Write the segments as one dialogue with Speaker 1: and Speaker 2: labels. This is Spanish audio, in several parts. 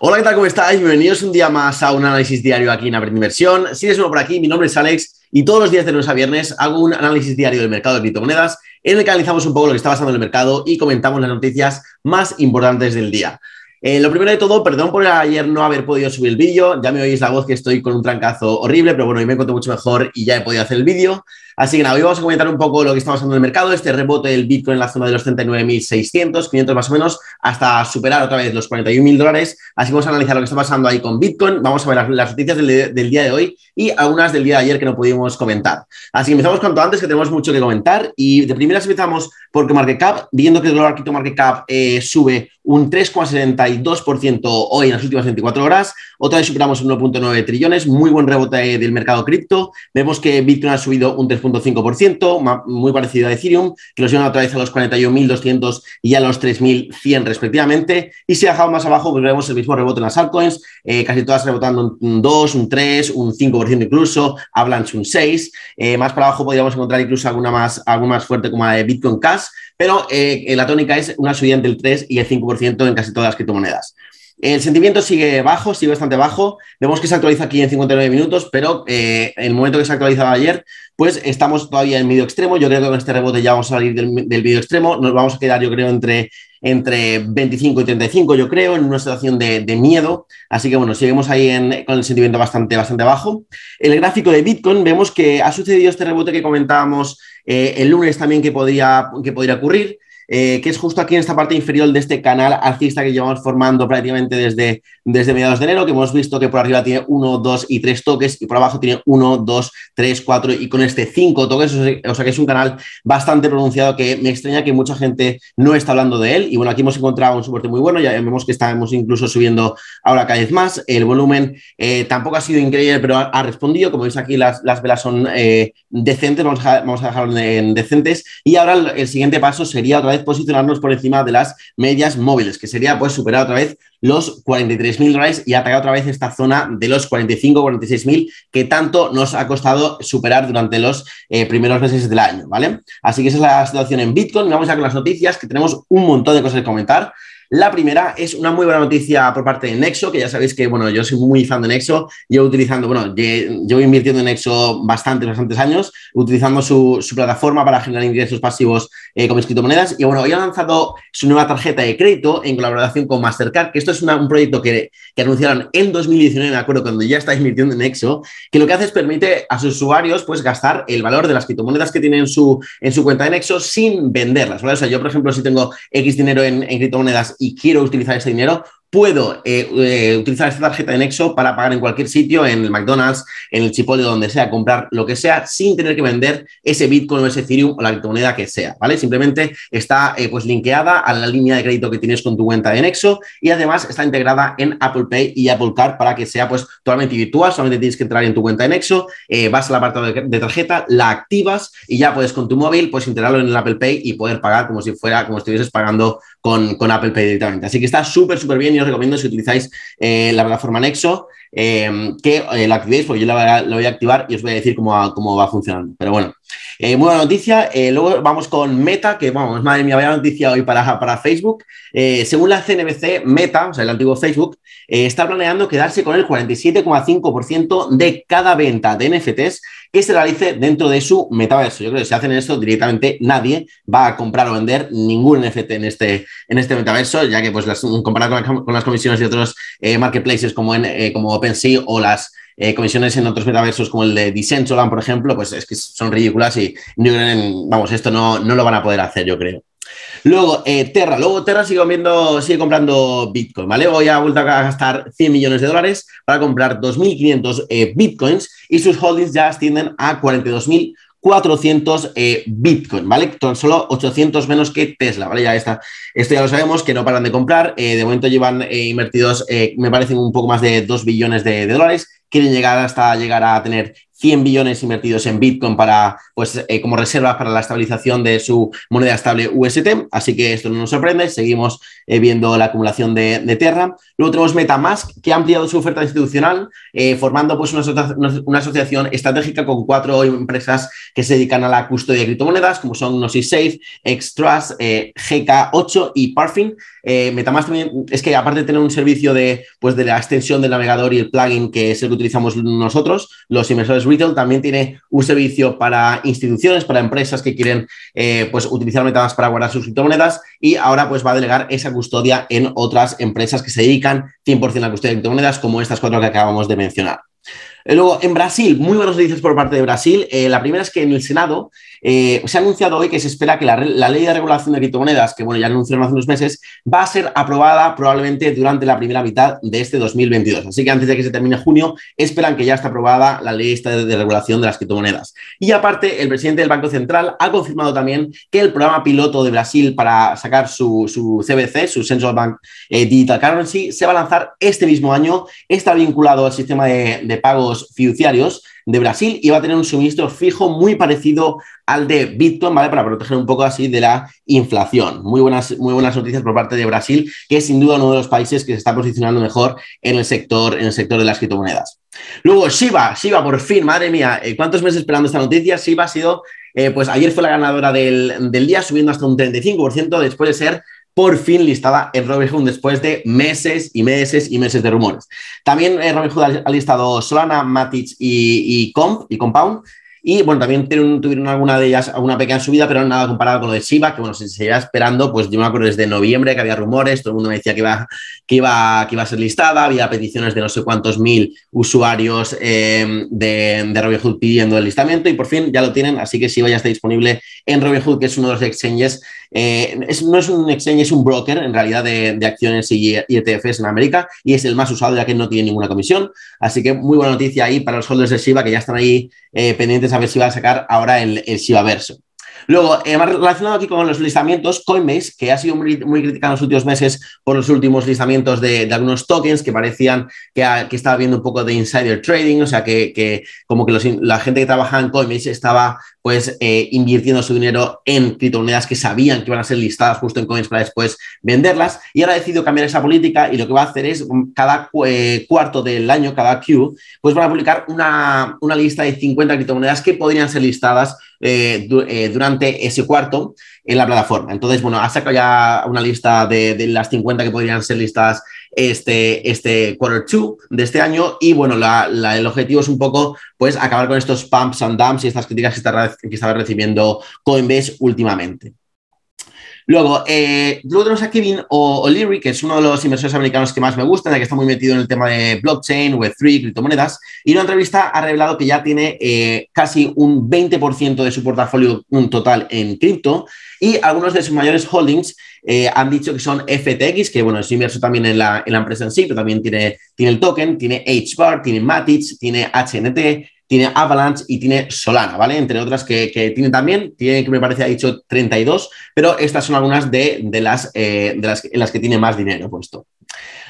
Speaker 1: Hola, ¿qué tal? ¿Cómo estáis? Bienvenidos un día más a un análisis diario aquí en Aprende Inversión. Si eres nuevo por aquí, mi nombre es Alex y todos los días de lunes a viernes hago un análisis diario del mercado de criptomonedas en el que analizamos un poco lo que está pasando en el mercado y comentamos las noticias más importantes del día. Eh, lo primero de todo, perdón por ayer no haber podido subir el vídeo. Ya me oís la voz que estoy con un trancazo horrible, pero bueno, hoy me encuentro mucho mejor y ya he podido hacer el vídeo. Así que nada, hoy vamos a comentar un poco lo que está pasando en el mercado, este rebote del Bitcoin en la zona de los 39.600, 500 más o menos, hasta superar otra vez los 41.000 dólares. Así que vamos a analizar lo que está pasando ahí con Bitcoin. Vamos a ver las, noticias del, día de hoy y algunas del día de ayer que no pudimos comentar. Así que empezamos cuanto antes, que tenemos mucho que comentar. Y de primeras empezamos por Market Cap, viendo que el cripto Market Cap eh, sube un 3,72% hoy en las últimas 24 horas. Otra vez superamos 1.9 trillones, muy buen rebote del mercado cripto. Vemos que Bitcoin ha subido un 3. 5%, muy parecido a Ethereum, que los llevan otra vez a los 41.200 y a los 3.100 respectivamente. Y si bajado más abajo, pues vemos el mismo rebote en las altcoins, eh, casi todas rebotando un 2, un 3, un 5% incluso, Avalanche un 6. Eh, más para abajo podríamos encontrar incluso alguna más, alguna más fuerte como la de Bitcoin Cash, pero eh, la tónica es una subida entre el 3 y el 5% en casi todas las criptomonedas. El sentimiento sigue bajo, sigue bastante bajo. Vemos que se actualiza aquí en 59 minutos, pero en el momento que se actualizaba ayer, pues estamos todavía en medio extremo. Yo creo que con este rebote ya vamos a salir del, medio extremo. Nos vamos a quedar, yo creo, entre, entre 25 y 35, yo creo, en una situación de, miedo. Así que bueno, seguimos ahí con el sentimiento bastante, bastante bajo. El gráfico de Bitcoin, vemos que ha sucedido este rebote que comentábamos eh, el lunes también que podría, que podría ocurrir. Eh, que es justo aquí en esta parte inferior de este canal alcista que llevamos formando prácticamente desde, desde mediados de enero, que hemos visto que por arriba tiene 1, 2 y 3 toques y por abajo tiene 1, 2, 3, 4 y con este 5 toques, o sea que es un canal bastante pronunciado que me extraña que mucha gente no está hablando de él. Y bueno, aquí hemos encontrado un soporte muy bueno, ya vemos que estamos incluso subiendo ahora cada vez más, el volumen eh, tampoco ha sido increíble, pero ha, respondido, como veis aquí las, las velas son eh, decentes, vamos a, vamos a dejarlo en decentes. Y ahora el, el siguiente paso sería otra vez posicionarnos por encima de las medias móviles, que sería pues superar otra vez los 43.000 dólares y atacar otra vez esta zona de los 45, 46.000 que tanto nos ha costado superar durante los eh, primeros meses del año, ¿vale? Así que esa es la situación en Bitcoin. Vamos ya con las noticias, que tenemos un montón de cosas que comentar. La primera es una muy buena noticia por parte de Nexo, que ya sabéis que, bueno, yo soy muy fan de Nexo, llevo utilizando, bueno, llevo invirtiendo en Nexo bastantes, bastantes años, utilizando su, plataforma para generar ingresos pasivos eh, con mis criptomonedas. Y bueno, hoy ha lanzado su nueva tarjeta de crédito en colaboración con Mastercard, que esto es un proyecto que, que, anunciaron en 2019, me acuerdo, cuando ya está invirtiendo en Nexo, que lo que hace es permite a sus usuarios pues gastar el valor de las criptomonedas que tienen en su, en su cuenta de Nexo sin venderlas. O sea, yo, por ejemplo, si tengo X dinero en, en criptomonedas y quiero utilizar ese dinero, puedo eh, eh, utilizar esta tarjeta de Nexo para pagar en cualquier sitio, en el McDonald's, en el Chipotle, donde sea, comprar lo que sea, sin tener que vender ese Bitcoin o ese Ethereum o la criptomoneda que sea, ¿vale? Simplemente está eh, pues linkeada a la línea de crédito que tienes con tu cuenta de Nexo y además está integrada en Apple Pay y Apple Card para que sea pues totalmente virtual, solamente tienes que entrar en tu cuenta de Nexo, vas al apartado de, tarjeta, la activas y ya puedes con tu móvil pues integrarlo en el Apple Pay y poder pagar como si fuera, como estuvieses pagando con, con Apple Pay directamente. Así que está súper, súper bien os recomiendo si utilizáis eh, la plataforma Nexo eh, que eh, la activéis, porque yo la, voy a activar y os voy a decir cómo va, cómo va funcionando. Pero bueno, muy buena noticia. luego vamos con Meta, que vamos, madre mía, vaya noticia hoy para, para Facebook. según la CNBC, Meta, o sea, el antiguo Facebook, está planeando quedarse con el 47,5% de cada venta de NFTs que se realice dentro de su metaverso. Yo creo que si hacen esto directamente nadie va a comprar o vender ningún NFT en este, en este metaverso, ya que pues comparado con, las comisiones de otros eh, marketplaces como, en, eh, como OpenSea o las eh, comisiones en otros metaversos como el de Decentraland, por ejemplo, pues es que son ridículas y vamos, esto no, no lo van a poder hacer, yo creo. Luego, eh, Terra. Luego, Terra sigue, viendo, sigue comprando Bitcoin, ¿vale? Hoy ha vuelto a gastar 100 millones de dólares para comprar 2.500 eh, Bitcoins y sus holdings ya ascienden a 42.400 eh, Bitcoin, ¿vale? Tan solo 800 menos que Tesla, ¿vale? Ya está. Esto ya lo sabemos, que no paran de comprar. de momento llevan invertidos, me parecen un poco más de 2 billones de, dólares quieren llegar hasta llegar a tener 100 billones invertidos en Bitcoin para, pues, eh, como reserva para la estabilización de su moneda estable UST. Así que esto no nos sorprende. Seguimos eh, viendo la acumulación de, de, Terra. Luego tenemos MetaMask, que ha ampliado su oferta institucional, eh, formando pues, una, una, asociación estratégica con cuatro empresas que se dedican a la custodia de criptomonedas, como son Gnosis Safe, Xtrust, GK8 y Parfin. MetaMask también es que, aparte de tener un servicio de, pues, de la extensión del navegador y el plugin, que es el que utilizamos nosotros, los inversores retail, también tiene un servicio para instituciones, para empresas que quieren eh, pues, utilizar MetaMask para guardar sus criptomonedas y ahora pues, va a delegar esa custodia en otras empresas que se dedican 100% a la custodia de criptomonedas, como estas cuatro que acabamos de mencionar. Eh, luego, en Brasil, muy buenos noticias por parte de Brasil. Eh, la primera es que en el Senado eh, se ha anunciado hoy que se espera que la, ley de regulación de criptomonedas, que bueno, ya anunciaron hace unos meses, va a ser aprobada probablemente durante la primera mitad de este 2022. Así que antes de que se termine junio, esperan que ya está aprobada la ley de, regulación de las criptomonedas. Y aparte, el presidente del Banco Central ha confirmado también que el programa piloto de Brasil para sacar su, CBC, su Central Bank eh, Digital Currency, se va a lanzar este mismo año. Está vinculado al sistema de pagos fiduciarios de Brasil y va a tener un suministro fijo muy parecido al de Bitcoin, ¿vale? Para proteger un poco así de la inflación. Muy buenas, muy buenas noticias por parte de Brasil, que es sin duda uno de los países que se está posicionando mejor en el sector, en el sector de las criptomonedas. Luego, Shiba, Shiba, por fin, madre mía, eh, ¿cuántos meses esperando esta noticia? Shiba ha sido, eh, pues ayer fue la ganadora del, del día, subiendo hasta un 35% después de ser por fin listada en Robinhood después de meses y meses y meses de rumores. También eh, Robinhood ha listado Solana, Matic y, y Comp y Compound y bueno, también tuvieron, alguna de ellas alguna pequeña subida, pero nada comparado con lo de Shiba, que bueno, se seguía esperando, pues yo me acuerdo desde noviembre que había rumores, todo el mundo me decía que iba, que iba, que iba a ser listada, había peticiones de no sé cuántos mil usuarios eh, de Robinhood pidiendo el listamiento y por fin ya lo tienen, así que Shiba ya está disponible en Robinhood, que es uno de los exchanges, eh, no es un exchange, es un broker en realidad de, de acciones y, ETFs en América y es el más usado ya que no tiene ninguna comisión, así que muy buena noticia ahí para los holders de Shiba que ya están ahí eh, pendientes a ver si va a sacar ahora el, el Shiba Verso. Luego, eh, relacionado aquí con los listamientos, Coinbase, que ha sido muy, muy criticado en los últimos meses por los últimos listamientos de, algunos tokens que parecían que, que, estaba viendo un poco de insider trading, o sea, que, que como que la gente que trabaja en Coinbase estaba pues eh, invirtiendo su dinero en criptomonedas que sabían que iban a ser listadas justo en Coinbase para después venderlas. Y ahora ha decidido cambiar esa política y lo que va a hacer es mm, cada eh, cuarto del año, cada Q, pues van a publicar una, una lista de 50 criptomonedas que podrían ser listadas eh, eh, durante ese cuarto en la plataforma. Entonces, bueno, ha sacado ya una lista de, las 50 que podrían ser listadas este, este quarter two de este año y bueno, el objetivo es un poco pues acabar con estos pumps and dumps y estas críticas que, está, que estaba recibiendo Coinbase últimamente. Luego, eh, a Kevin O'Leary, que es uno de los inversores americanos que más me gustan, que está muy metido en el tema de blockchain, Web3, criptomonedas, y en una entrevista ha revelado que ya tiene eh, casi un 20% de su portafolio total en cripto, y algunos de sus mayores holdings eh, han dicho que son FTX, que bueno, es inverso también en la, en la empresa en sí, pero también tiene, tiene el token, tiene HBAR, tiene Matic, tiene HNT, tiene Avalanche y tiene Solana, ¿vale? Entre otras que, tiene también, tiene que me parece ha dicho 32, pero estas son algunas de, las, eh, de las en las que tiene más dinero puesto.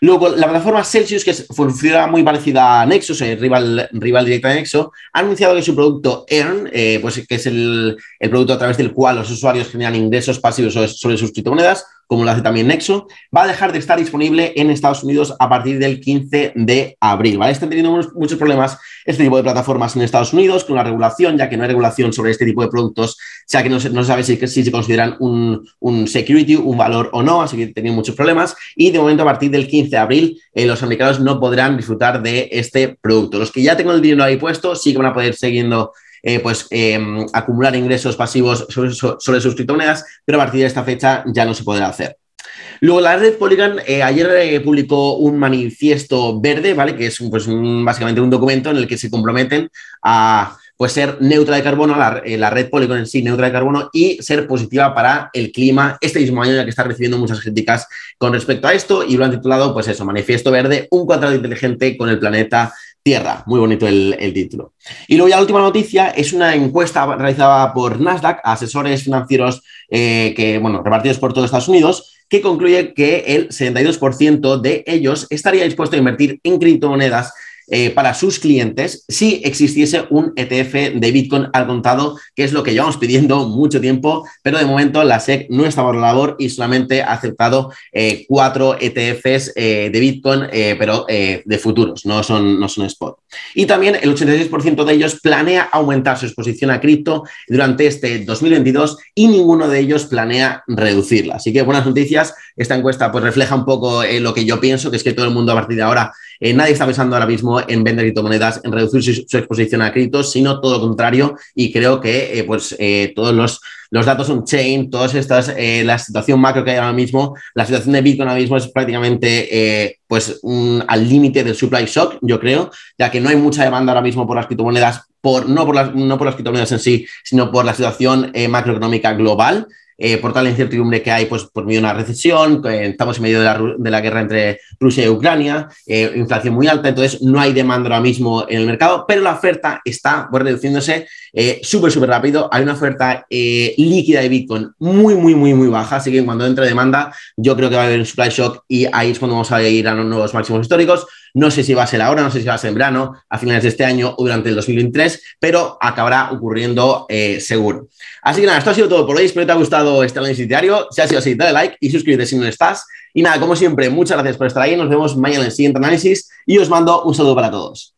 Speaker 1: Luego, la plataforma Celsius, que funciona muy parecida a Nexus, el rival, rival directo de Nexo, ha anunciado que su producto Earn, eh, pues, que es el, el, producto a través del cual los usuarios generan ingresos pasivos sobre sus criptomonedas, como lo hace también Nexo, va a dejar de estar disponible en Estados Unidos a partir del 15 de abril. ¿vale? Están teniendo muchos problemas este tipo de plataformas en Estados Unidos con la regulación, ya que no hay regulación sobre este tipo de productos, ya que no se, no sabe si, si, se consideran un, un, security, un valor o no, así que tienen muchos problemas. Y de momento, a partir del 15 de abril, eh, los americanos no podrán disfrutar de este producto. Los que ya tengan el dinero ahí puesto, sí que van a poder siguiendo eh, pues, em, acumular ingresos pasivos sobre, sus criptomonedas, pero a partir de esta fecha ya no se podrá hacer. Luego, la red Polygon eh, ayer eh, publicó un manifiesto verde, ¿vale? Que es pues, básicamente un documento en el que se comprometen a pues, ser neutra de carbono, la, la, red Polygon en sí neutra de carbono y ser positiva para el clima este mismo año, ya que está recibiendo muchas críticas con respecto a esto y lo han titulado, pues eso, Manifiesto Verde, un contrato inteligente con el planeta Tierra. Muy bonito el, título. Y luego ya la última noticia es una encuesta realizada por Nasdaq, asesores financieros eh, que, bueno, repartidos por todo Estados Unidos, que concluye que el 72% de ellos estaría dispuesto a invertir en criptomonedas eh, para sus clientes si existiese un ETF de Bitcoin al contado, que es lo que llevamos pidiendo mucho tiempo, pero de momento la SEC no está por la labor y solamente ha aceptado eh, cuatro ETFs eh, de Bitcoin, pero de futuros, no son, no son spot. Y también el 86% de ellos planea aumentar su exposición a cripto durante este 2022 y ninguno de ellos planea reducirla. Así que buenas noticias. Esta encuesta pues refleja un poco lo que yo pienso, que es que todo el mundo a partir de ahora, nadie está pensando ahora mismo en vender criptomonedas, en reducir su, exposición a criptos, sino todo lo contrario. Y creo que eh, pues, eh, todos los, los datos on-chain, todas estas, eh, la situación macro que hay ahora mismo, la situación de Bitcoin ahora mismo es prácticamente pues, al límite del supply shock, yo creo, ya que no hay mucha demanda ahora mismo por las criptomonedas, por, no, por las, no por las criptomonedas en sí, sino por la situación macroeconómica global. Eh, por tal incertidumbre que hay pues, por medio de una recesión, estamos en medio de la, de la guerra entre Rusia y Ucrania, eh, inflación muy alta, entonces no hay demanda ahora mismo en el mercado, pero la oferta está pues, reduciéndose eh, súper, súper rápido. Hay una oferta líquida de Bitcoin muy, muy, muy, muy baja, así que cuando entre demanda yo creo que va a haber un supply shock y ahí es cuando vamos a ir a los nuevos máximos históricos. No sé si va a ser ahora, no sé si va a ser en verano, a finales de este año o durante el 2023, pero acabará ocurriendo eh, seguro. Así que nada, esto ha sido todo por hoy. Espero que te haya gustado este análisis diario. Si ha sido así, dale like y suscríbete si no estás. Y nada, como siempre, muchas gracias por estar ahí. Nos vemos mañana en el siguiente análisis y os mando un saludo para todos.